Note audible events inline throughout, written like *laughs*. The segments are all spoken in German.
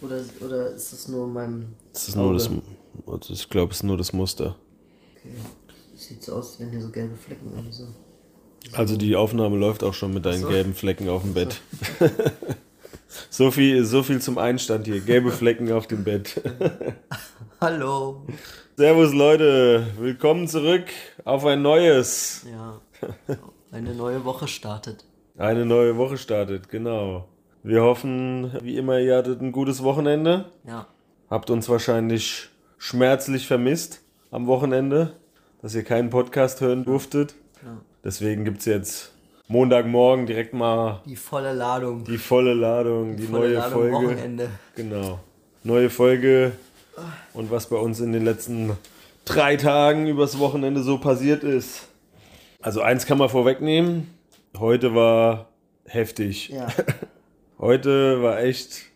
Oder, oder ist das nur in meinem. Das ist nur das, also ich glaube, es ist nur das Muster. Okay. Sieht so aus, als wenn hier so gelbe Flecken irgendwie so. Also die Aufnahme läuft auch schon mit deinen so. gelben Flecken auf dem Bett. *laughs* so, viel, so viel zum Einstand hier. Gelbe Flecken auf dem Bett. *laughs* Hallo! Servus Leute, willkommen zurück auf ein neues. Ja. Eine neue Woche startet. Eine neue Woche startet, genau. Wir hoffen, wie immer, ihr hattet ein gutes Wochenende. Ja. Habt uns wahrscheinlich schmerzlich vermisst am Wochenende, dass ihr keinen Podcast hören durftet. ja. Deswegen gibt es jetzt Montagmorgen direkt mal Die volle Ladung. die volle Ladung, die, volle neue Ladung Folge. Wochenende. Genau. Neue Folge und was bei uns in den letzten drei Tagen übers Wochenende so passiert ist. Also eins kann man vorwegnehmen. Heute war heftig. Ja. *laughs* Heute war echt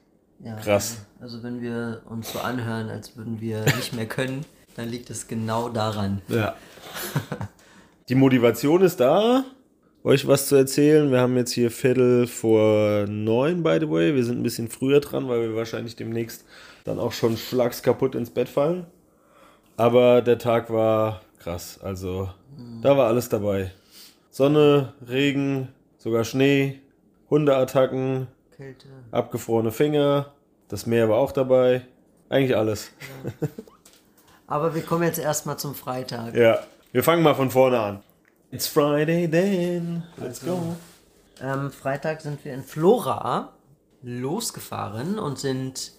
ja. Krass. Also, wenn wir uns so anhören, als würden wir nicht mehr können, dann liegt es genau daran. Ja. Die Motivation ist da, euch was zu erzählen. Wir haben jetzt hier Viertel vor neun, by the way. Wir sind ein bisschen früher dran, weil wir wahrscheinlich demnächst dann auch schon schlags kaputt ins Bett fallen. Aber der Tag war krass. Also, da war alles dabei. Sonne, Regen, sogar Schnee, Hundeattacken, Kälte. abgefrorene Finger. Das Meer war auch dabei. Eigentlich alles. Aber wir kommen jetzt erstmal zum Freitag. Ja, wir fangen mal von vorne an. It's Friday then. Let's go. Ähm, Freitag sind wir in Flora losgefahren und sind,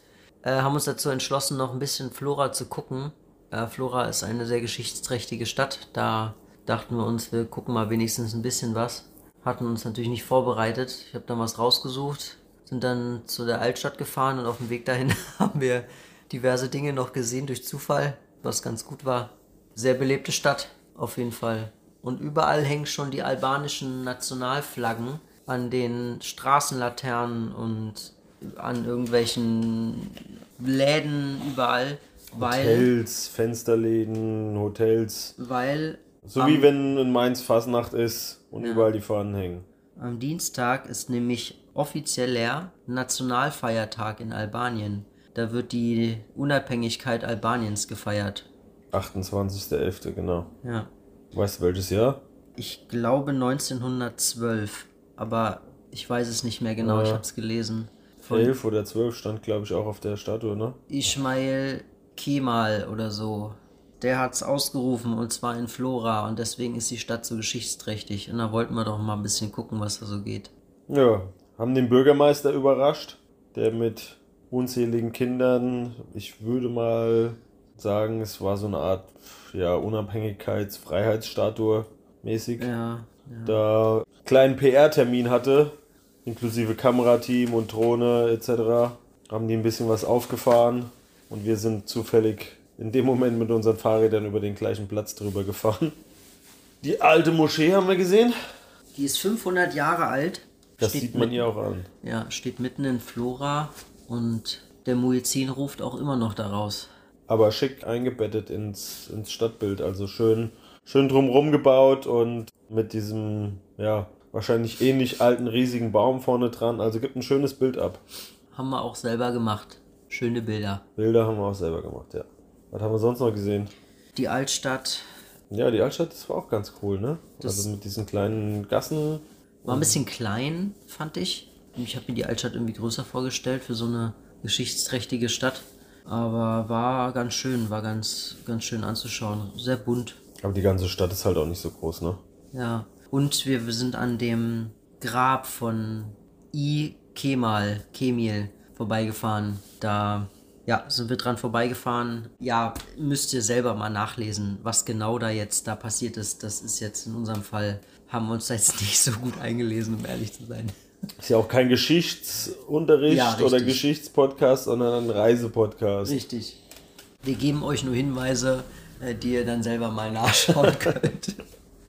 äh, haben uns dazu entschlossen, noch ein bisschen Flora zu gucken. Äh, Flora ist eine sehr geschichtsträchtige Stadt. Da dachten wir uns, wir gucken mal wenigstens ein bisschen was. Hatten uns natürlich nicht vorbereitet. Ich habe dann was rausgesucht, sind dann zu der Altstadt gefahren und auf dem Weg dahin *laughs* haben wir diverse Dinge noch gesehen durch Zufall, was ganz gut war. Sehr belebte Stadt, auf jeden Fall. Und überall hängen schon die albanischen Nationalflaggen an den Straßenlaternen und an irgendwelchen Läden überall, weil, Hotels, Fensterläden, Hotels. weil So am, wie wenn in Mainz Fasnacht ist und Ja. überall die Fahnen hängen. am Dienstag ist nämlich offizieller Nationalfeiertag in Albanien. Da wird die Unabhängigkeit Albaniens gefeiert. 28.11., genau. Ja. Weißt du welches Jahr? Ich glaube 1912, aber ich weiß es nicht mehr genau, Ja. ich habe es gelesen. Von 11 oder 12 stand, glaube ich, auch auf der Statue, ne? Ismail Kemal oder so. Der hat es ausgerufen und zwar in Flora und deswegen ist die Stadt so geschichtsträchtig. Und da wollten wir doch mal ein bisschen gucken, was da so geht. Ja, haben den Bürgermeister überrascht, der mit unzähligen Kindern, ich würde mal sagen, es war so eine Art ja, Unabhängigkeits-, Freiheitsstatue mäßig. Ja, ja. da kleinen PR-Termin hatte, inklusive Kamerateam und Drohne etc., haben die ein bisschen was aufgefahren und wir sind zufällig in dem Moment mit unseren Fahrrädern über den gleichen Platz drüber gefahren. Die alte Moschee haben wir gesehen. Die ist 500 Jahre alt. Das steht sieht man mitten, ihr auch an. Ja, steht mitten in Flora und der Muezzin ruft auch immer noch daraus. Aber schick eingebettet ins, ins Stadtbild. Also schön, schön drumrum gebaut und mit diesem, ja, wahrscheinlich ähnlich alten, riesigen Baum vorne dran. Also gibt ein schönes Bild ab. Haben wir auch selber gemacht. Schöne Bilder. Bilder haben wir auch selber gemacht, ja. Was haben wir sonst noch gesehen? Die Altstadt Ja, die Altstadt, das war auch ganz cool, ne? Das- also mit diesen kleinen Gassen. War ein bisschen klein, fand ich. Ich habe mir die Altstadt irgendwie größer vorgestellt für so eine geschichtsträchtige Stadt. Aber war ganz schön, war ganz, ganz schön anzuschauen. Sehr bunt. Aber die ganze Stadt ist halt auch nicht so groß, ne? Ja. Und wir sind an dem Grab von I. Kemal, Kemil, vorbeigefahren. Da ja, sind wir dran vorbeigefahren. Ja, müsst ihr selber mal nachlesen, was genau da jetzt da passiert ist. Das ist jetzt in unserem Fall, haben wir uns da jetzt *laughs* nicht so gut eingelesen, um ehrlich zu sein. Ist ja auch kein Geschichtsunterricht Ja, oder. Geschichtspodcast, sondern ein Reisepodcast. Richtig. Wir geben euch nur Hinweise, äh, die ihr dann selber mal nachschauen *laughs* könnt.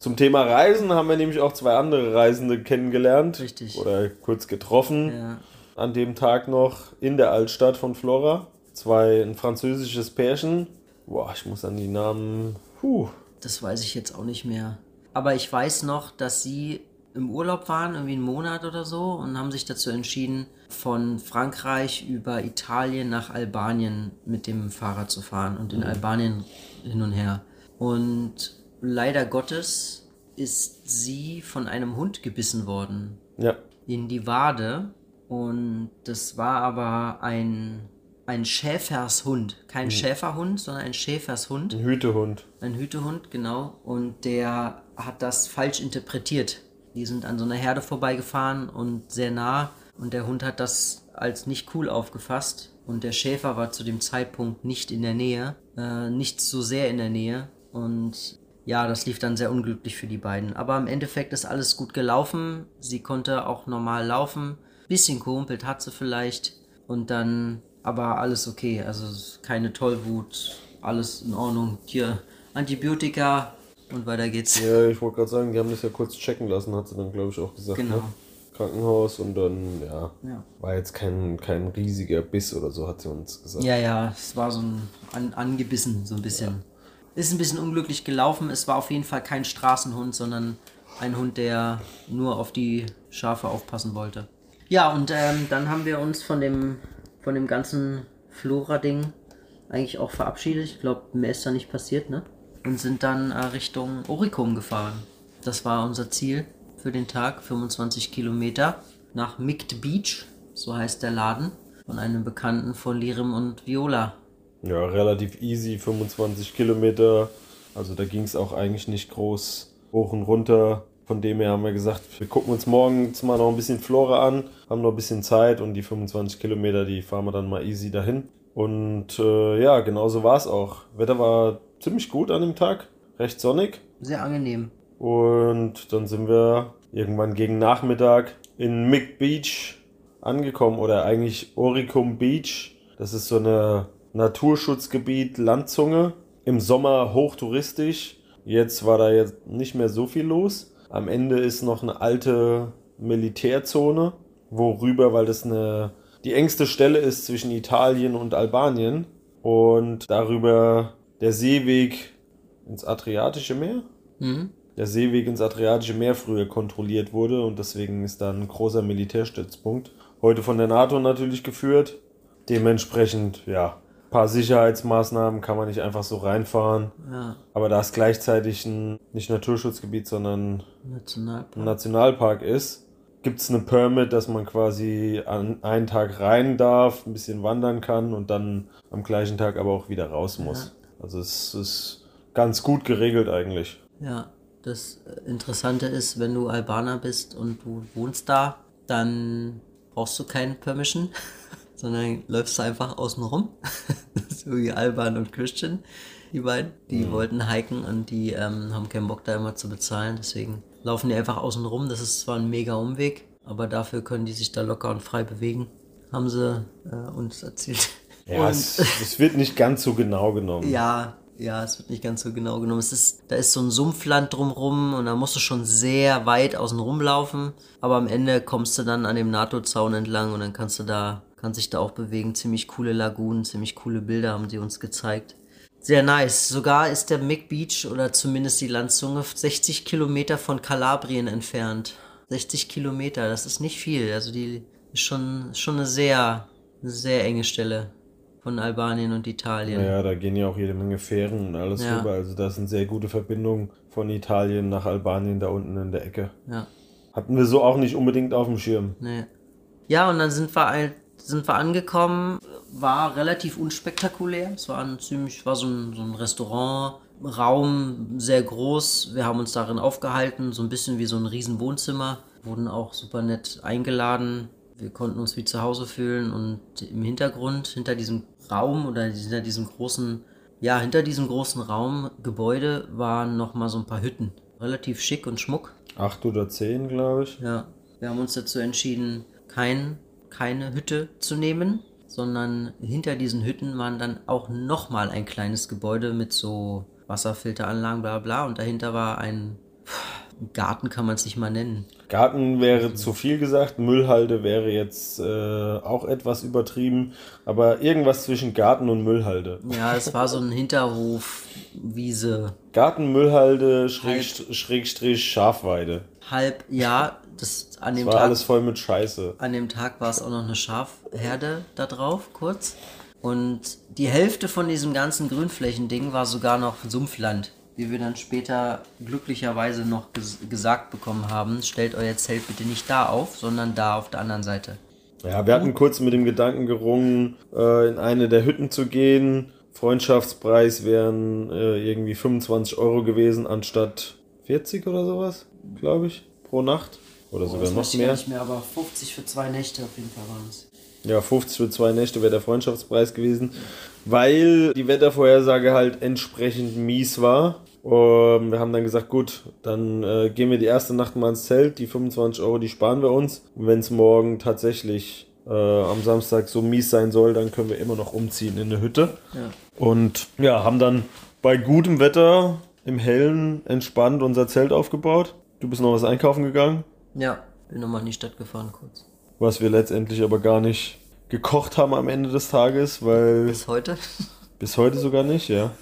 Zum Thema Reisen haben wir nämlich auch zwei andere Reisende kennengelernt. Richtig. Oder kurz getroffen. Ja. An dem Tag noch in der Altstadt von Flora. Zwei, ein französisches Pärchen. Boah, ich muss an die Namen. Puh. Das weiß ich jetzt auch nicht mehr. Aber ich weiß noch, dass sie im Urlaub waren, irgendwie einen Monat oder so, und haben sich dazu entschieden, von Frankreich über Italien nach Albanien mit dem Fahrrad zu fahren und in Albanien hin und her. Und leider Gottes ist sie von einem Hund gebissen worden Ja. in die Wade. Und das war aber ein, ein Schäfershund. Kein Schäferhund, sondern ein Schäfershund. Ein Hütehund. Ein Hütehund, genau. Und der hat das falsch interpretiert. Die sind an so einer Herde vorbeigefahren und sehr nah. Und der Hund hat das als nicht cool aufgefasst. Und der Schäfer war zu dem Zeitpunkt nicht in der Nähe. Äh, nicht so sehr in der Nähe. Und ja, das lief dann sehr unglücklich für die beiden. Aber im Endeffekt ist alles gut gelaufen. Sie konnte auch normal laufen. Bisschen gehumpelt hat sie vielleicht. Und dann aber alles okay. Also keine Tollwut. Alles in Ordnung. Hier Antibiotika und weiter geht's. Ja, ich wollte gerade sagen, die haben das ja kurz checken lassen, hat sie dann, glaube ich, auch gesagt. Genau. Ne? Krankenhaus und dann, ja, Ja. war jetzt kein, kein riesiger Biss oder so, hat sie uns gesagt. Ja, ja, es war so ein an, angebissen, so ein bisschen. Ist ein bisschen unglücklich gelaufen. Es war auf jeden Fall kein Straßenhund, sondern ein Hund, der nur auf die Schafe aufpassen wollte. Ja, und ähm, dann haben wir uns von dem, von dem ganzen Flora-Ding eigentlich auch verabschiedet. Ich glaube, mehr ist da nicht passiert, ne? Und sind dann äh, Richtung Oricum gefahren. Das war unser Ziel für den Tag, 25 Kilometer nach Mict Beach, so heißt der Laden, von einem Bekannten von Lirim und Viola. Ja, relativ easy, 25 Kilometer. Also da ging es auch eigentlich nicht groß hoch und runter. Von dem her haben wir gesagt, wir gucken uns morgens mal noch ein bisschen Flora an, haben noch ein bisschen Zeit und die 25 Kilometer, die fahren wir dann mal easy dahin. Und äh, ja, genauso war es auch. Wetter war ziemlich gut an dem Tag, recht sonnig. Sehr angenehm. Und dann sind wir irgendwann gegen Nachmittag in Mick Beach angekommen oder eigentlich Oricum Beach. Das ist so eine Naturschutzgebiet Landzunge. Im Sommer hochtouristisch. Jetzt war da jetzt nicht mehr so viel los. Am Ende ist noch eine alte Militärzone, worüber, weil das eine die engste Stelle ist zwischen Italien und Albanien und darüber der Seeweg ins Adriatische Meer Mhm. der Seeweg ins Adriatische Meer früher kontrolliert wurde und deswegen ist da ein großer Militärstützpunkt. Heute von der NATO natürlich geführt. Dementsprechend, ja, paar Sicherheitsmaßnahmen kann man nicht einfach so reinfahren. Ja, Aber da es gleichzeitig ein nicht Naturschutzgebiet, sondern Nationalpark. ein Nationalpark ist, gibt es eine Permit, dass man quasi an einen Tag rein darf, ein bisschen wandern kann und dann am gleichen Tag aber auch wieder raus muss. Also es ist ganz gut geregelt eigentlich. Ja, das Interessante ist, wenn du Albaner bist und du wohnst da, dann brauchst du keinen Permission, *laughs* sondern läufst du einfach außen rum. *laughs* so wie Alban und Christian, die beiden. Die wollten hiken und die ähm, haben keinen Bock da immer zu bezahlen. Deswegen laufen die einfach außen rum. Das ist zwar ein mega Umweg, aber dafür können die sich da locker und frei bewegen. Haben sie äh, uns erzählt. *laughs* Ja, es, es wird nicht ganz so genau genommen. ja, ja, es wird nicht ganz so genau genommen. Es ist, da ist so ein Sumpfland drumrum und da musst du schon sehr weit außen rumlaufen. Aber am Ende kommst du dann an dem NATO-Zaun entlang und dann kannst du da, kannst dich da auch bewegen. Ziemlich coole Lagunen, ziemlich coole Bilder haben die uns gezeigt. Sehr nice. Sogar ist der Mick Beach oder zumindest die Landzunge 60 Kilometer von Kalabrien entfernt. 60 Kilometer, das ist nicht viel. Also die ist schon, schon eine sehr, sehr enge Stelle von Albanien und Italien. Ja, da gehen ja auch jede Menge Fähren und alles Ja. rüber. Also das sind sehr gute Verbindungen von Italien nach Albanien da unten in der Ecke. Ja, Hatten wir so auch nicht unbedingt auf dem Schirm. nee. Ja, und dann sind wir, ein, sind wir angekommen, war relativ unspektakulär. Es war ein ziemlich, war so ein, so ein Restaurant, Raum sehr groß. Wir haben uns darin aufgehalten, so ein bisschen wie so ein riesen Wohnzimmer. Wurden auch super nett eingeladen. Wir konnten uns wie zu Hause fühlen und im Hintergrund, hinter diesem Raum oder hinter diesem großen, ja, hinter diesem großen Raum, Gebäude, waren nochmal so ein paar Hütten. Relativ schick und schmuck. Acht oder zehn, glaube ich. Ja, wir haben uns dazu entschieden, kein, keine Hütte zu nehmen, sondern hinter diesen Hütten waren dann auch nochmal ein kleines Gebäude mit so Wasserfilteranlagen, bla bla. Und dahinter war ein Garten, kann man es nicht mal nennen. Garten wäre zu viel gesagt, Müllhalde wäre jetzt äh, auch etwas übertrieben, aber irgendwas zwischen Garten und Müllhalde. Ja, es war so ein Hinterhof, Wiese. Garten, Müllhalde, Schrägstrich, Schrägstrich Schafweide. Halb, ja, das an dem War Tag. alles voll mit Scheiße. An dem Tag war es auch noch eine Schafherde da drauf, kurz. Und die Hälfte von diesem ganzen Grünflächending war sogar noch Sumpfland. Wie wir dann später glücklicherweise noch ges gesagt bekommen haben, stellt euer Zelt bitte nicht da auf, sondern da auf der anderen Seite. Ja, wir hatten kurz mit dem Gedanken gerungen, äh, in eine der Hütten zu gehen. Freundschaftspreis wären äh, irgendwie 25 Euro gewesen, anstatt 40 oder sowas, glaube ich, pro Nacht. Oder sogar noch mehr. nicht mehr, aber 50 für zwei Nächte auf jeden Fall waren es. Ja, 50 für zwei Nächte wäre der Freundschaftspreis gewesen, weil die Wettervorhersage halt entsprechend mies war. Und wir haben dann gesagt, gut, dann äh, gehen wir die erste Nacht mal ins Zelt, die 25 Euro, die sparen wir uns. Und wenn es morgen tatsächlich äh, am Samstag so mies sein soll, dann können wir immer noch umziehen in eine Hütte. Ja. Und ja, haben dann bei gutem Wetter im Hellen entspannt unser Zelt aufgebaut. Du bist noch was einkaufen gegangen, Ja, bin nochmal in die Stadt gefahren kurz. was wir letztendlich aber gar nicht gekocht haben am Ende des Tages, weil Bis heute? *laughs* bis heute sogar nicht, ja.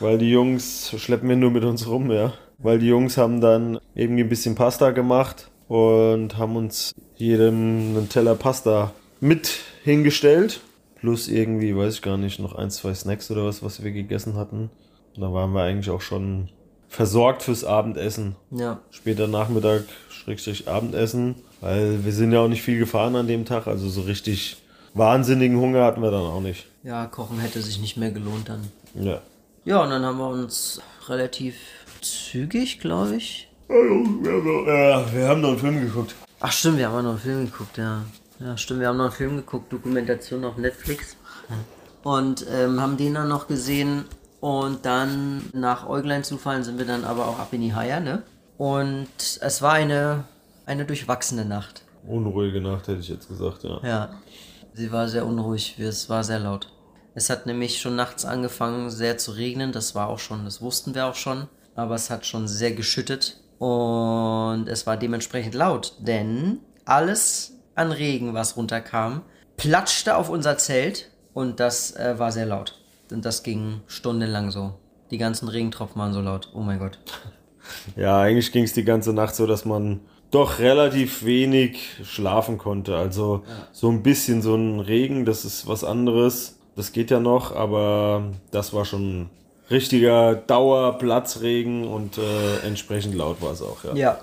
Weil die Jungs schleppen wir nur mit uns rum, ja. Weil die Jungs haben dann irgendwie ein bisschen Pasta gemacht und haben uns jedem einen Teller Pasta mit hingestellt. Plus irgendwie, weiß ich gar nicht, noch ein, zwei Snacks oder was, was wir gegessen hatten. Und da waren wir eigentlich auch schon versorgt fürs Abendessen. Ja. Später Nachmittag, Schrägstrich Abendessen. Weil wir sind ja auch nicht viel gefahren an dem Tag. Also so richtig wahnsinnigen Hunger hatten wir dann auch nicht. Ja, kochen hätte sich nicht mehr gelohnt dann. Ja. Ja, und dann haben wir uns relativ zügig, glaube ich. Ja, wir haben noch einen Film geguckt. Ach stimmt, wir haben noch einen Film geguckt, ja. Ja, stimmt, wir haben noch einen Film geguckt, Dokumentation auf Netflix. Und ähm, haben den dann noch gesehen. Und dann nach Äuglein zufallen sind wir dann aber auch ab in die Haie, ne? Und es war eine, eine durchwachsene Nacht. Unruhige Nacht hätte ich jetzt gesagt, ja. Ja, sie war sehr unruhig, es war sehr laut. Es hat nämlich schon nachts angefangen sehr zu regnen, das war auch schon, das wussten wir auch schon, aber es hat schon sehr geschüttet und es war dementsprechend laut, denn alles an Regen, was runterkam, platschte auf unser Zelt und das äh, war sehr laut. Und das ging stundenlang so. Die ganzen Regentropfen waren so laut. Oh mein Gott. Ja, eigentlich ging es die ganze Nacht so, dass man doch relativ wenig schlafen konnte. Also so ein bisschen so ein Regen, das ist was anderes. Das geht ja noch, aber das war schon richtiger Dauerplatzregen und äh, entsprechend laut war es auch, ja. Ja.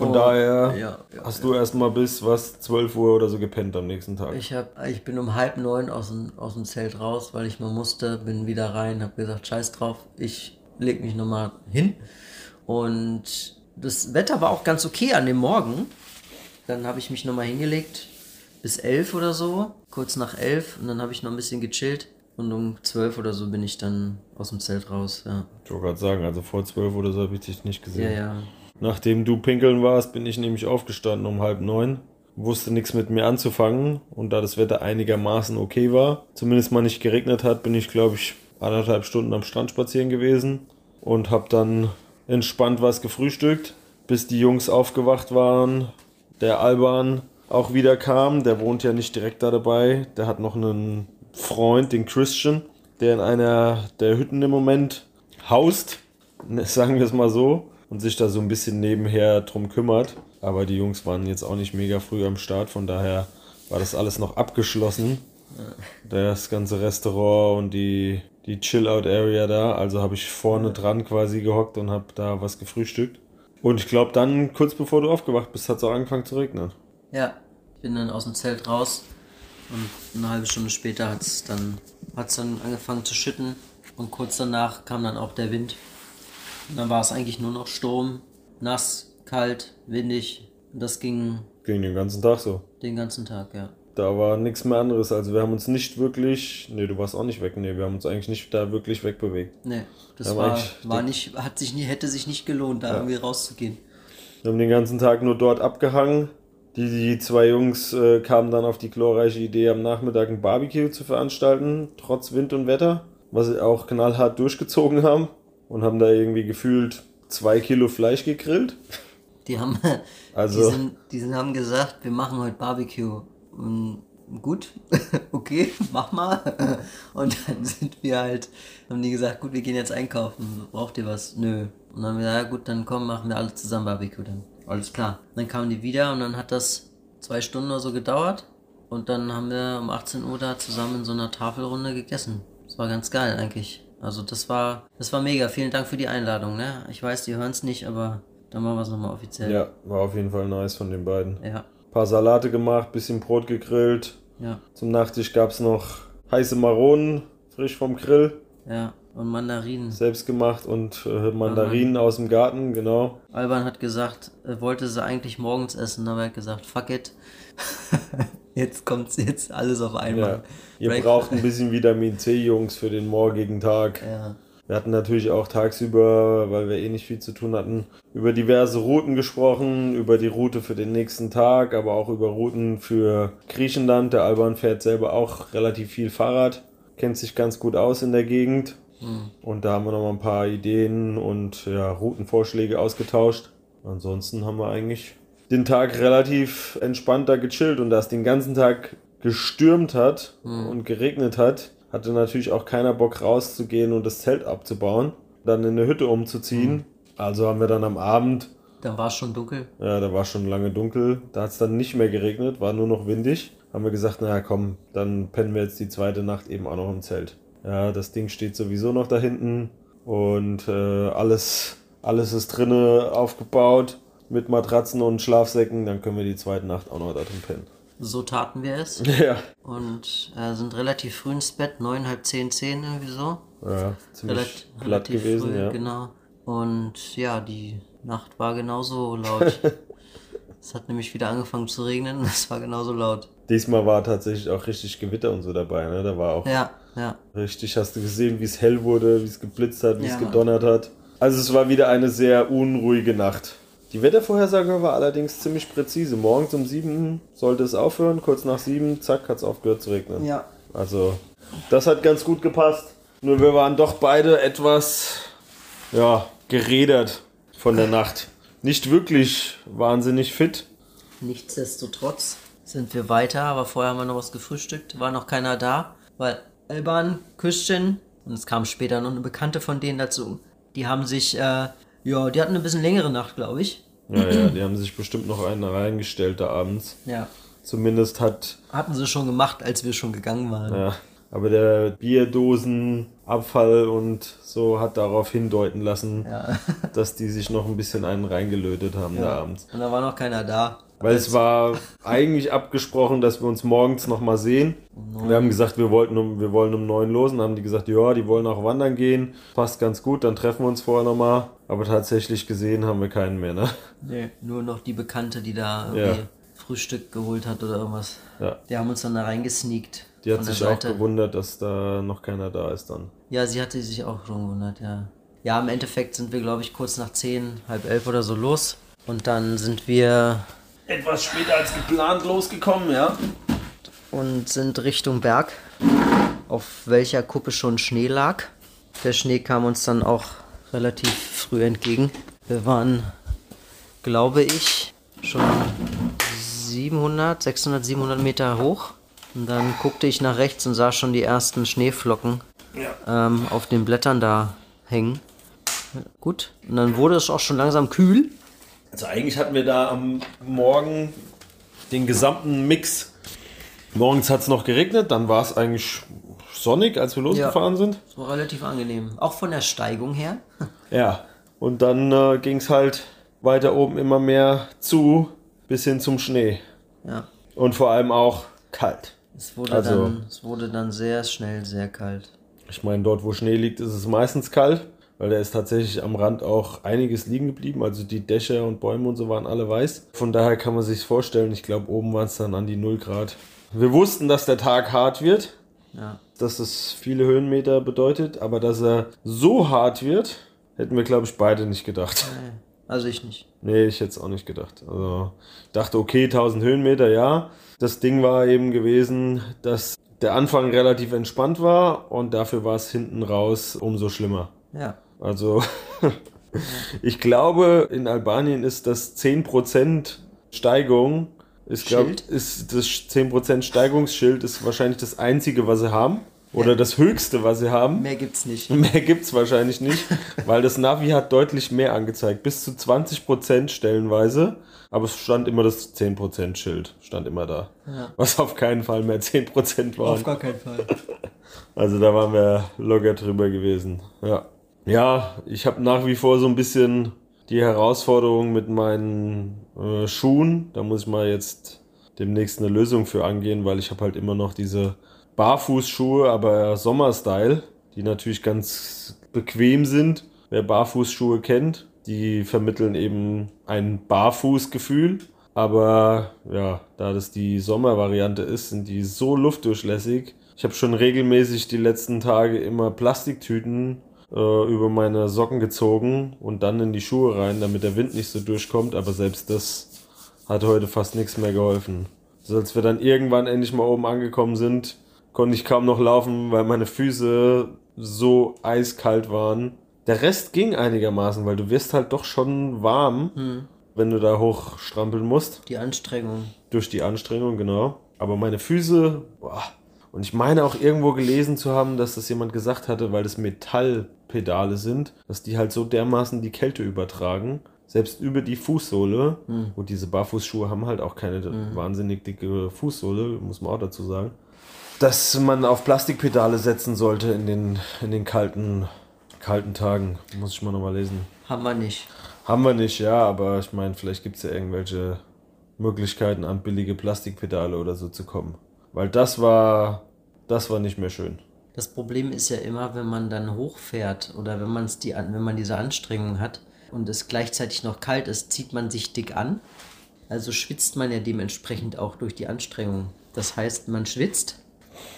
Von Und- daher ja, ja, hast du erstmal bis was 12 Uhr oder so gepennt am nächsten Tag. Ich, hab, ich bin um halb neun aus dem, aus dem Zelt raus, weil ich mal musste, bin wieder rein, habe gesagt, scheiß drauf, ich leg mich nochmal hin. Und das Wetter war auch ganz okay an dem Morgen. Dann habe ich mich nochmal hingelegt bis elf oder so, kurz nach elf. Und dann habe ich noch ein bisschen gechillt. Und um zwölf oder so bin ich dann aus dem Zelt raus. Ja, Ich wollte gerade sagen, also vor 12 oder so habe ich dich nicht ja. gesehen. ja. Nachdem du pinkeln warst, bin ich nämlich aufgestanden um halb neun. Wusste nichts mit mir anzufangen. Und da das Wetter einigermaßen okay war, zumindest mal nicht geregnet hat, bin ich, glaube ich, anderthalb Stunden am Strand spazieren gewesen. Und habe dann entspannt was gefrühstückt, bis die Jungs aufgewacht waren. Der Alban auch wieder kam. Der wohnt ja nicht direkt da dabei. Der hat noch einen Freund, den Christian, der in einer der Hütten im Moment haust. *laughs* Sagen wir es mal so. Und sich da so ein bisschen nebenher drum kümmert. Aber die Jungs waren jetzt auch nicht mega früh am Start, von daher war das alles noch abgeschlossen. Das ganze Restaurant und die, die Chill-Out-Area da. Also habe ich vorne dran quasi gehockt und habe da was gefrühstückt. Und ich glaube dann, kurz bevor du aufgewacht bist, hat es auch angefangen zu regnen. Ja, ich bin dann aus dem Zelt raus und eine halbe Stunde später hat es dann, hat's dann angefangen zu schütten und kurz danach kam dann auch der Wind. Und dann war es eigentlich nur noch Sturm, nass, kalt, windig und das ging Ging den ganzen Tag so. den ganzen Tag, ja. Da war nichts mehr anderes. Also wir haben uns nicht wirklich. Nee, du warst auch nicht weg. Nee, wir haben uns eigentlich nicht da wirklich wegbewegt. Nee, das war, war nicht, hat sich nie, hätte sich nicht gelohnt, da irgendwie rauszugehen. Wir haben den ganzen Tag nur dort abgehangen Die, die zwei Jungs äh, kamen dann auf die glorreiche Idee, am Nachmittag ein Barbecue zu veranstalten, trotz Wind und Wetter, was sie auch knallhart durchgezogen haben und haben da irgendwie gefühlt zwei Kilo Fleisch gegrillt. Die haben, *laughs* Also- die, sind, die sind, haben gesagt, wir machen heute Barbecue. Und gut, *laughs* okay, mach mal. *laughs* Und dann sind wir halt, haben die gesagt, gut, wir gehen jetzt einkaufen. Braucht ihr was? Nö. Und dann haben wir gesagt, ja gut, dann komm, machen wir alle zusammen Barbecue dann. Alles klar. Dann kamen die wieder und dann hat das zwei Stunden oder so gedauert. Und dann haben wir um 18 Uhr da zusammen in so einer Tafelrunde gegessen. Das war ganz geil eigentlich. Also das war, das war mega. Vielen Dank für die Einladung, ne? Ich weiß, die hören es nicht, aber dann machen wir es nochmal offiziell. Ja, war auf jeden Fall nice von den beiden. Ja, paar Salate gemacht, bisschen Brot gegrillt. ja, Zum Nachtisch gab es noch heiße Maronen, frisch vom Grill, ja. Und Mandarinen. selbst gemacht und äh, Mandarinen aus dem Garten, genau. Alban hat gesagt, er wollte sie eigentlich morgens essen, aber er hat gesagt, fuck it. *laughs* jetzt kommt's jetzt alles auf Ja. einmal. Ihr Break- braucht ein bisschen Vitamin C, Jungs, für den morgigen Tag. Ja, Wir hatten natürlich auch tagsüber, weil wir eh nicht viel zu tun hatten, über diverse Routen gesprochen, über die Route für den nächsten Tag, aber auch über Routen für Griechenland. Der Alban fährt selber auch relativ viel Fahrrad, kennt sich ganz gut aus in der Gegend. Und da haben wir noch mal ein paar Ideen und ja, Routenvorschläge ausgetauscht. Ansonsten haben wir eigentlich den Tag relativ entspannter gechillt und da es den ganzen Tag gestürmt hat und geregnet hat, hatte natürlich auch keiner Bock rauszugehen und das Zelt abzubauen, dann in eine Hütte umzuziehen. Also haben wir dann am Abend, dann war es schon dunkel. ja, da war schon lange dunkel, da hat es dann nicht mehr geregnet, war nur noch windig. Haben wir gesagt, naja komm, dann pennen wir jetzt die zweite Nacht eben auch noch im Zelt. Ja, das Ding steht sowieso noch da hinten und äh, alles, alles ist drinne aufgebaut mit Matratzen und Schlafsäcken, dann können wir die zweite Nacht auch noch da drin pennen. So taten wir es. *laughs* Ja, Und äh, sind relativ früh ins Bett, neun, halb zehn, zehn irgendwie so. ja ziemlich Relat- glatt gewesen, früh, ja. Genau. Und ja, die Nacht war genauso laut. *laughs* es hat nämlich wieder angefangen zu regnen. *laughs* Es war genauso laut. Diesmal war tatsächlich auch richtig Gewitter und so dabei, ne? Da war auch Ja, ja. richtig, hast du gesehen, wie es hell wurde, wie es geblitzt hat, wie Ja, es Mann. gedonnert hat. Also es war wieder eine sehr unruhige Nacht. Die Wettervorhersage war allerdings ziemlich präzise. Morgens um 7 sollte es aufhören, kurz nach 7, zack, hat es aufgehört zu regnen. Ja. Also, das hat ganz gut gepasst. Nur wir waren doch beide etwas, ja, gerädert von der Nacht. Nicht wirklich wahnsinnig fit. Nichtsdestotrotz sind wir weiter, aber vorher haben wir noch was gefrühstückt. War noch keiner da, weil Alban, Küstchen und es kam später noch eine Bekannte von denen dazu. Die haben sich, äh, ja, die hatten eine bisschen längere Nacht, glaube ich. Ja, ja, *clears throat* die haben sich bestimmt noch einen reingestellt da abends. Ja. Zumindest hat, Hatten sie schon gemacht, als wir schon gegangen waren. ja, aber der Bierdosenabfall und so hat darauf hindeuten lassen, Ja. dass die sich noch ein bisschen einen reingelötet haben da abends. Und da war noch keiner da. Weil es war eigentlich abgesprochen, dass wir uns morgens nochmal sehen. Wir haben gesagt, wir, wollten um, wir wollen um neun los und haben die gesagt, ja, die wollen auch wandern gehen. Passt ganz gut, dann treffen wir uns vorher nochmal. Aber tatsächlich gesehen haben wir keinen mehr, ne? Nee, nur noch die Bekannte, die da Ja. irgendwie Frühstück geholt hat oder irgendwas. Ja. Die haben uns dann da reingesneakt. Die hat sich auch gewundert, dass da noch keiner da ist dann. Ja, sie hatte sich auch schon gewundert, ja. Ja, im Endeffekt sind wir, glaube ich, kurz nach 10, halb elf oder so los. Und dann sind wir Etwas später als geplant losgekommen, ja? und sind Richtung Berg, auf welcher Kuppe schon Schnee lag. Der Schnee kam uns dann auch relativ früh entgegen. Wir waren, glaube ich, schon 700, 600, 700 Meter hoch. Und dann guckte ich nach rechts und sah schon die ersten Schneeflocken ähm, auf den Blättern da hängen. Gut, und dann wurde es auch schon langsam kühl. Also eigentlich hatten wir da am Morgen den gesamten Mix. Morgens hat es noch geregnet, dann war es eigentlich sonnig, als wir losgefahren sind. Es war relativ angenehm. Auch von der Steigung her. *laughs* Ja. Und dann äh, ging es halt weiter oben immer mehr zu, bis hin zum Schnee. Ja. Und vor allem auch kalt. Es wurde, Also- dann, es wurde dann sehr schnell sehr kalt. Ich meine, dort wo Schnee liegt, ist es meistens kalt, weil da ist tatsächlich am Rand auch einiges liegen geblieben. Also die Dächer und Bäume und so waren alle weiß. Von daher kann man sich vorstellen, ich glaube, oben waren es dann an die 0 Grad. Wir wussten, dass der Tag hart wird, Ja. dass es viele Höhenmeter bedeutet, aber dass er so hart wird, hätten wir, glaube ich, beide nicht gedacht. Also ich nicht. Nee, ich hätte es auch nicht gedacht. Also dachte, okay, 1000 Höhenmeter, ja. Das Ding war eben gewesen, dass der Anfang relativ entspannt war und dafür war es hinten raus umso schlimmer. Ja. Also *laughs* ich glaube, in Albanien ist das 10% Steigung, ist, glaub, Schild? ist das 10% Steigungsschild ist wahrscheinlich das einzige, was sie haben. Oder das höchste, was sie haben. Mehr gibt's nicht. *laughs* Mehr gibt's wahrscheinlich nicht, *laughs* weil das Navi hat deutlich mehr angezeigt, bis zu 20% stellenweise. Aber es stand immer das 10% Schild, stand immer da. Ja. Was auf keinen Fall mehr 10% waren. gar keinen Fall. Also da waren wir locker drüber gewesen. Ja, ja ich habe nach wie vor so ein bisschen die Herausforderung mit meinen äh, Schuhen. Da muss ich mal jetzt demnächst eine Lösung für angehen, weil ich habe halt immer noch diese Barfußschuhe, aber Sommerstyle, die natürlich ganz bequem sind. Wer Barfußschuhe kennt, die vermitteln eben ein Barfußgefühl. Aber ja, da das die Sommervariante ist, sind die so luftdurchlässig. Ich habe schon regelmäßig die letzten Tage immer Plastiktüten über meine Socken gezogen und dann in die Schuhe rein, damit der Wind nicht so durchkommt. Aber selbst das hat heute fast nichts mehr geholfen. Also als wir dann irgendwann endlich mal oben angekommen sind, konnte ich kaum noch laufen, weil meine Füße so eiskalt waren. Der Rest ging einigermaßen, weil du wirst halt doch schon warm, wenn du da hochstrampeln musst. Die Anstrengung. Durch die Anstrengung, genau. Aber meine Füße, boah. Und ich meine auch irgendwo gelesen zu haben, dass das jemand gesagt hatte, weil das Metallpedale sind, dass die halt so dermaßen die Kälte übertragen. Selbst über die Fußsohle. Und diese Barfußschuhe haben halt auch keine wahnsinnig dicke Fußsohle, muss man auch dazu sagen. Dass man auf Plastikpedale setzen sollte in den, in den kalten, kalten Tagen. Muss ich mal nochmal lesen. Haben wir nicht. Haben wir nicht, ja, aber ich meine, vielleicht gibt es ja irgendwelche Möglichkeiten, an billige Plastikpedale oder so zu kommen. Weil das war, das war nicht mehr schön. Das Problem ist ja immer, wenn man dann hochfährt oder wenn, man's die, wenn man diese Anstrengung hat und es gleichzeitig noch kalt ist, zieht man sich dick an. Also schwitzt man ja dementsprechend auch durch die Anstrengung. Das heißt, man schwitzt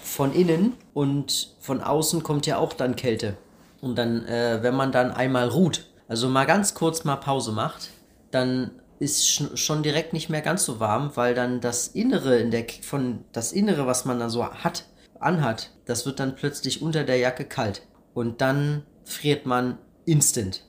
von innen und von außen kommt ja auch dann Kälte. Und dann, äh, wenn man dann einmal ruht, also mal ganz kurz mal Pause macht, dann ist sch- schon direkt nicht mehr ganz so warm, weil dann das Innere in der von das Innere, was man da so hat, anhat, das wird dann plötzlich unter der Jacke kalt und dann friert man instant.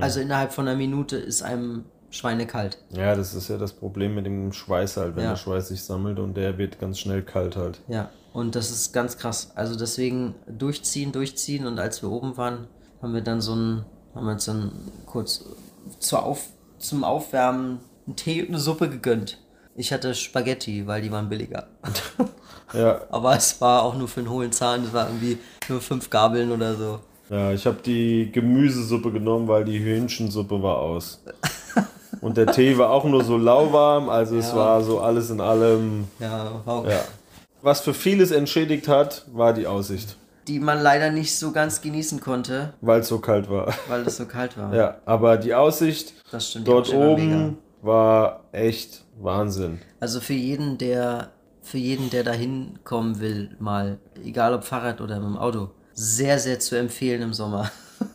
Also innerhalb von einer Minute ist einem schweinekalt. Ja, das ist ja das Problem mit dem Schweiß halt, wenn Ja. der Schweiß sich sammelt und der wird ganz schnell kalt halt. Ja, und das ist ganz krass. Also deswegen durchziehen, durchziehen und als wir oben waren, haben wir dann so ein, haben wir uns dann kurz zur Auf, zum Aufwärmen einen Tee und eine Suppe gegönnt. Ich hatte Spaghetti, weil die waren billiger. *laughs* Ja, *laughs* Aber es war auch nur für einen hohlen Zahn, es war irgendwie nur fünf Gabeln oder so. ja ich habe die Gemüsesuppe genommen, weil die Hühnchensuppe war aus. *laughs* Und der Tee war auch nur so lauwarm, also es Ja. war so alles in allem. Ja, wow. Ja. Was für vieles entschädigt hat, war die Aussicht, Die man leider nicht so ganz genießen konnte, weil es so kalt war. weil es so kalt war. Ja, aber die Aussicht Das stimmt. dort war oben war echt Wahnsinn. Also für jeden, der für jeden, der da hinkommen will, mal, egal ob Fahrrad oder mit dem Auto, sehr, sehr zu empfehlen im Sommer.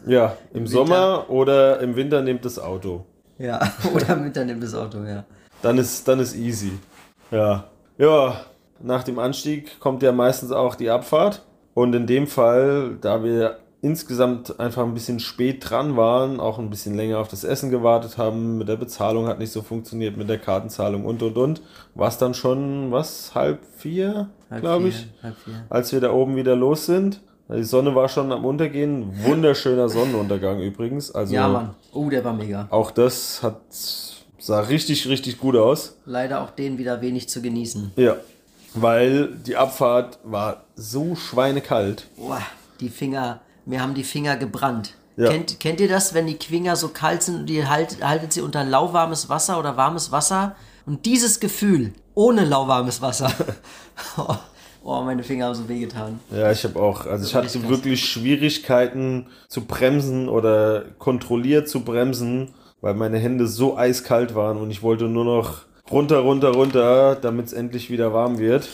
Ja, *laughs* im Sommer oder im Winter nehmt das Auto. Ja, *laughs* oder mit dann nimmt das Auto, ja. Dann ist, dann ist easy. Ja. Ja, nach dem Anstieg kommt ja meistens auch die Abfahrt. Und in dem Fall, da wir insgesamt einfach ein bisschen spät dran waren, auch ein bisschen länger auf das Essen gewartet haben, mit der Bezahlung hat nicht so funktioniert, mit der Kartenzahlung und und und, war es dann schon, was, halb vier, Halb glaube ich, Halb vier. als wir da oben wieder los sind. Die Sonne war schon am Untergehen. Wunderschöner Sonnenuntergang übrigens. Also Ja, Mann. Oh, der war mega. auch das hat sah richtig, richtig gut aus. Leider auch den wieder wenig zu genießen. Ja. Weil die Abfahrt war so schweinekalt. Boah, die Finger, mir haben die Finger gebrannt. Ja. Kennt, kennt ihr das, wenn die Finger so kalt sind und ihr halt, haltet sie unter lauwarmes Wasser oder warmes Wasser? Und dieses Gefühl ohne lauwarmes Wasser. *laughs* oh, meine Finger haben so wehgetan. Ja, ich habe auch, also ich hatte wirklich Schwierigkeiten zu bremsen oder kontrolliert zu bremsen, weil meine Hände so eiskalt waren und ich wollte nur noch runter, runter, runter, damit es endlich wieder warm wird.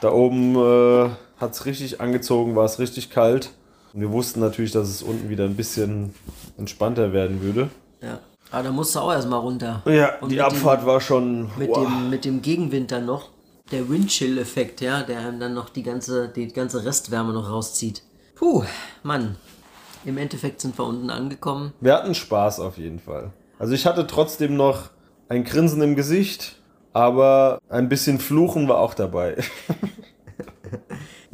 Da oben äh, hat es richtig angezogen, war es richtig kalt. Wir wussten natürlich, dass es unten wieder ein bisschen entspannter werden würde. Ja. Aber da musst du auch erstmal runter. Ja, Und die Abfahrt dem, war schon. Mit, wow. dem, mit dem Gegenwind dann noch. Der Windchill-Effekt, ja, der einem dann noch die ganze, die ganze Restwärme noch rauszieht. Puh, Mann. Im Endeffekt sind wir unten angekommen. Wir hatten Spaß auf jeden Fall. Also ich hatte trotzdem noch ein Grinsen im Gesicht, aber ein bisschen Fluchen war auch dabei. *laughs*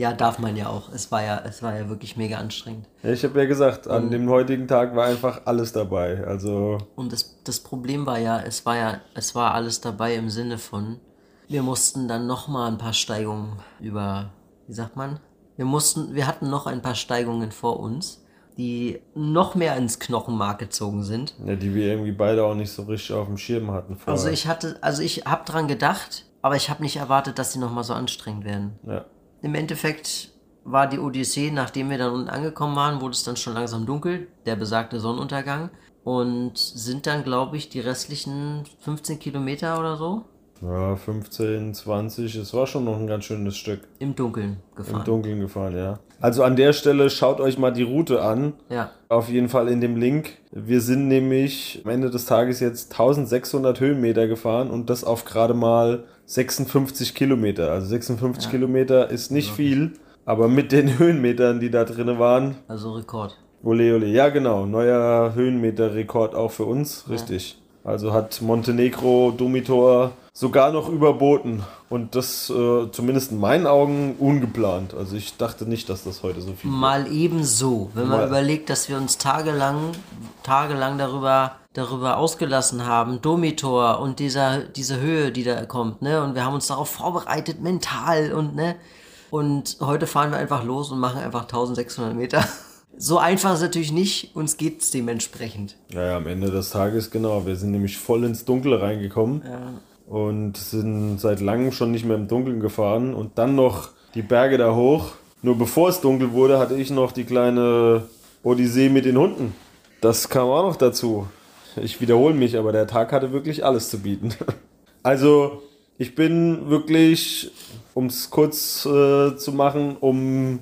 Ja, darf man ja auch. Es war ja, es war ja wirklich mega anstrengend. Ja, ich habe ja gesagt, an dem heutigen Tag war einfach alles dabei. Also Und das, das Problem war ja, es war ja, es war alles dabei im Sinne von, wir mussten dann nochmal ein paar Steigungen über, wie sagt man? Wir mussten, wir hatten noch ein paar Steigungen vor uns, die noch mehr ins Knochenmark gezogen sind. ja, die wir irgendwie beide auch nicht so richtig auf dem Schirm hatten vorher. Also ich hatte, also ich habe dran gedacht, aber ich habe nicht erwartet, dass sie nochmal so anstrengend werden. ja. Im Endeffekt war die Odyssee, nachdem wir dann unten angekommen waren, wurde es dann schon langsam dunkel, der besagte Sonnenuntergang. Und sind dann, glaube ich, die restlichen 15 Kilometer oder so ja, 15, 20, es war schon noch ein ganz schönes Stück im Dunkeln im gefahren. Dunkeln gefahren, ja. Also an der Stelle schaut euch mal die Route an. ja, Auf jeden Fall in dem Link. Wir sind nämlich am Ende des Tages jetzt 1600 Höhenmeter gefahren und das auf gerade mal 56 Kilometer. Also 56 Kilometer ist nicht viel, aber mit den Höhenmetern, die da drin waren, also Rekord. ole ole. Ja genau, neuer Höhenmeterrekord auch für uns, richtig. Also hat Montenegro Domitor sogar noch überboten und das äh, zumindest in meinen Augen ungeplant. Also ich dachte nicht, dass das heute so viel Mal ebenso, wenn man Mal- überlegt, dass wir uns tagelang, tagelang darüber, darüber ausgelassen haben, Domitor und dieser, diese Höhe, die da kommt, ne? Und wir haben uns darauf vorbereitet, mental und, ne? Und heute fahren wir einfach los und machen einfach 1600 Meter. *laughs* So einfach ist es natürlich nicht, uns geht's dementsprechend. Ja, ja, am Ende des Tages, genau. Wir sind nämlich voll ins Dunkle reingekommen und sind seit langem schon nicht mehr im Dunkeln gefahren und dann noch die Berge da hoch. Nur bevor es dunkel wurde, hatte ich noch die kleine Odyssee mit den Hunden. Das kam auch noch dazu. Ich wiederhole mich, aber der Tag hatte wirklich alles zu bieten. *laughs* Also, ich bin wirklich, um es kurz äh, zu machen, um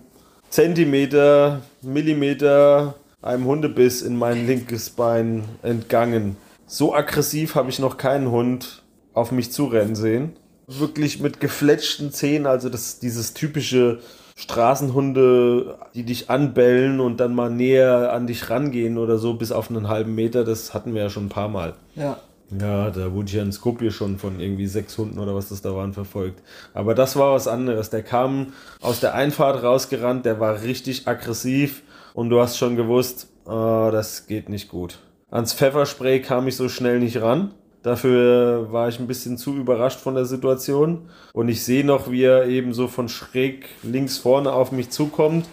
Zentimeter, Millimeter einem Hundebiss in mein linkes Bein entgangen. So aggressiv habe ich noch keinen Hund auf mich zurennen sehen. Wirklich mit gefletschten Zähnen, also das, dieses typische Straßenhunde, die dich anbellen und dann mal näher an dich rangehen oder so bis auf einen halben Meter, das hatten wir ja schon ein paar Mal. Ja. Ja, da wurde ich ja in Skopje schon von irgendwie sechs Hunden oder was das da waren verfolgt. Aber das war was anderes. Der kam aus der Einfahrt rausgerannt, der war richtig aggressiv und du hast schon gewusst, ah, das geht nicht gut. Ans Pfefferspray kam ich so schnell nicht ran. Dafür war ich ein bisschen zu überrascht von der Situation. Und ich sehe noch, wie er eben so von schräg links vorne auf mich zukommt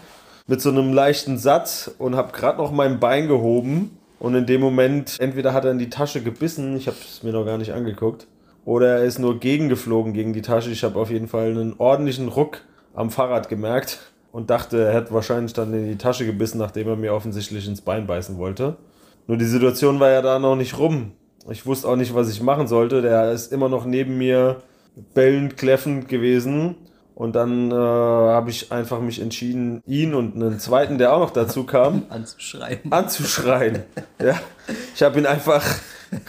mit so einem leichten Satz und habe gerade noch mein Bein gehoben. Und in dem Moment, entweder hat er in die Tasche gebissen, ich habe es mir noch gar nicht angeguckt, oder er ist nur gegengeflogen gegen die Tasche. Ich habe auf jeden Fall einen ordentlichen Ruck am Fahrrad gemerkt und dachte, er hätte wahrscheinlich dann in die Tasche gebissen, nachdem er mir offensichtlich ins Bein beißen wollte. Nur die Situation war ja da noch nicht rum. Ich wusste auch nicht, was ich machen sollte. Der ist immer noch neben mir bellend, kläffend gewesen. Und dann äh, habe ich einfach mich entschieden, ihn und einen zweiten, der auch noch dazu kam, *laughs* Anzuschreiben. anzuschreien. Ja. Ich habe ihn einfach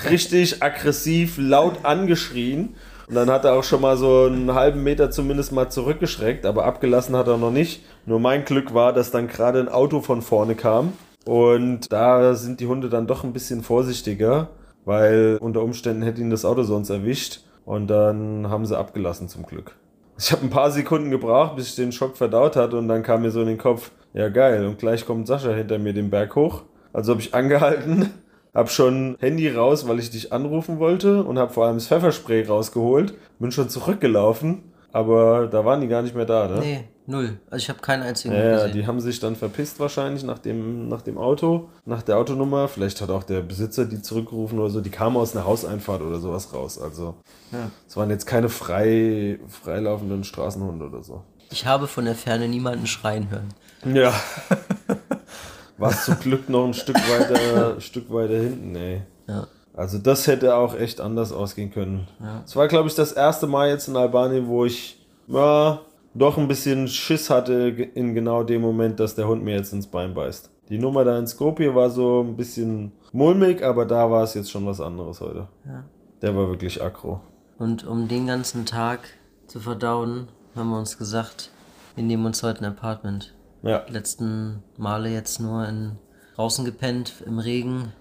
richtig aggressiv laut angeschrien. Und dann hat er auch schon mal so einen halben Meter zumindest mal zurückgeschreckt, aber abgelassen hat er noch nicht. Nur mein Glück war, dass dann gerade ein Auto von vorne kam. Und da sind die Hunde dann doch ein bisschen vorsichtiger, weil unter Umständen hätte ihn das Auto sonst erwischt. Und dann haben sie abgelassen zum Glück. Ich habe ein paar Sekunden gebraucht, bis ich den Schock verdaut hatte und dann kam mir so in den Kopf, ja geil, und gleich kommt Sascha hinter mir den Berg hoch. Also habe ich angehalten, *laughs* habe schon Handy raus, weil ich dich anrufen wollte und habe vor allem das Pfefferspray rausgeholt, bin schon zurückgelaufen, aber da waren die gar nicht mehr da, ne? Nee, null. Also ich habe keinen einzigen Ja, ja, gesehen. die haben sich dann verpisst wahrscheinlich nach dem, nach dem Auto, nach der Autonummer. Vielleicht hat auch der Besitzer die zurückgerufen oder so. Die kamen aus einer Hauseinfahrt oder sowas raus. Also Ja. es waren jetzt keine frei, freilaufenden Straßenhunde oder so. Ich habe von der Ferne niemanden schreien hören. Ja. *laughs* War zum Glück noch ein Stück weiter, *laughs* Stück weiter hinten, ey. Ja. Also das hätte auch echt anders ausgehen können. Es war, glaube ich, das erste Mal jetzt in Albanien, wo ich ja, doch ein bisschen Schiss hatte in genau dem Moment, dass der Hund mir jetzt ins Bein beißt. Die Nummer da in Skopje war so ein bisschen mulmig, aber da war es jetzt schon was anderes heute. Ja. Der war wirklich aggro. Und um den ganzen Tag zu verdauen, haben wir uns gesagt, wir nehmen uns heute ein Apartment. Ja, Die letzten Male jetzt nur in draußen gepennt, im Regen,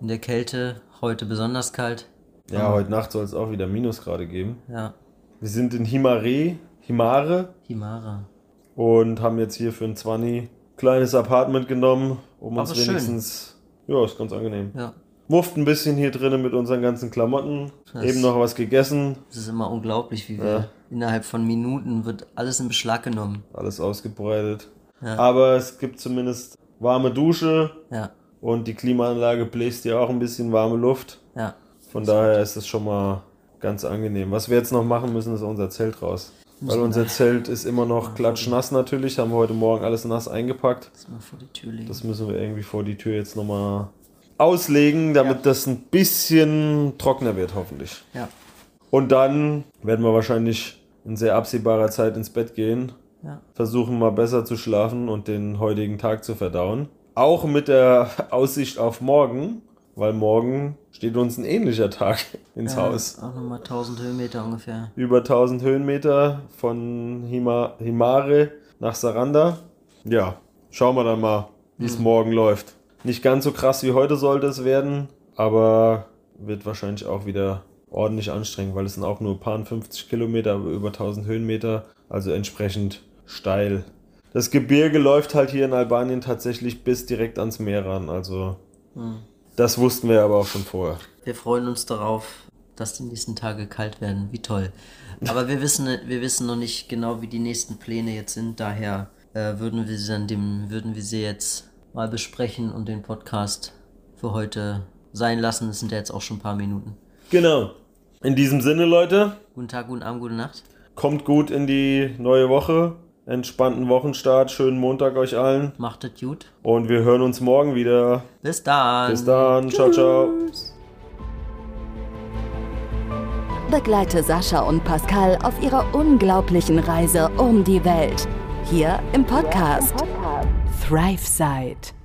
in der Kälte, heute besonders kalt. ja heute Nacht soll es auch wieder Minusgrade geben. Ja, Wir sind in Himare, Himare Himara. und haben jetzt hier für ein 20 kleines Apartment genommen, um uns Aber schön. wenigstens. Ja, ist ganz angenehm. Ja, Mufft ein bisschen hier drinnen mit unseren ganzen Klamotten. Das- Eben noch was gegessen. es ist immer unglaublich, wie wir Ja. innerhalb von Minuten wird alles in Beschlag genommen. Alles ausgebreitet. Ja. Aber es gibt zumindest warme Dusche Ja, und die Klimaanlage bläst ja auch ein bisschen warme Luft. ja, Von daher ist es schon mal ganz angenehm. Was wir jetzt noch machen müssen, ist unser Zelt raus. Weil Müssen unser wir- Zelt ist immer noch klatschnass natürlich. Haben wir heute Morgen alles nass eingepackt. das mal vor die Tür legen. Das müssen wir irgendwie vor die Tür jetzt nochmal auslegen, damit das ein bisschen trockener wird, hoffentlich. ja, Und dann werden wir wahrscheinlich in sehr absehbarer Zeit ins Bett gehen. ja, Versuchen mal besser zu schlafen und den heutigen Tag zu verdauen. Auch mit der *laughs* Aussicht auf morgen, weil morgen steht uns ein ähnlicher Tag *laughs* ins ja, Haus. Auch nochmal 1000 Höhenmeter ungefähr. Über 1000 Höhenmeter von Hima, Himare nach Saranda. Ja, schauen wir dann mal, wie es morgen läuft. Nicht ganz so krass wie heute sollte es werden, aber wird wahrscheinlich auch wieder ordentlich anstrengend, weil es sind auch nur ein paar 50 Kilometer, aber über 1000 Höhenmeter, also entsprechend steil. Das Gebirge läuft halt hier in Albanien tatsächlich bis direkt ans Meer ran, also das wussten wir aber auch schon vorher. Wir freuen uns darauf, dass die nächsten Tage kalt werden. Wie toll. Aber wir wissen, wir wissen noch nicht genau, wie die nächsten Pläne jetzt sind. Daher äh, würden wir sie dann dem, würden wir sie jetzt mal besprechen und den Podcast für heute sein lassen. Es sind ja jetzt auch schon ein paar Minuten. Genau. In diesem Sinne, Leute, Guten Tag, guten Abend, gute Nacht. Kommt gut in die neue Woche. Entspannten Wochenstart. Schönen Montag euch allen. Macht es gut. Und wir hören uns morgen wieder. Bis dann. Bis dann. Ciao, ciao. Begleite Sascha und Pascal auf ihrer unglaublichen Reise um die Welt. Hier im Podcast ThriveSide.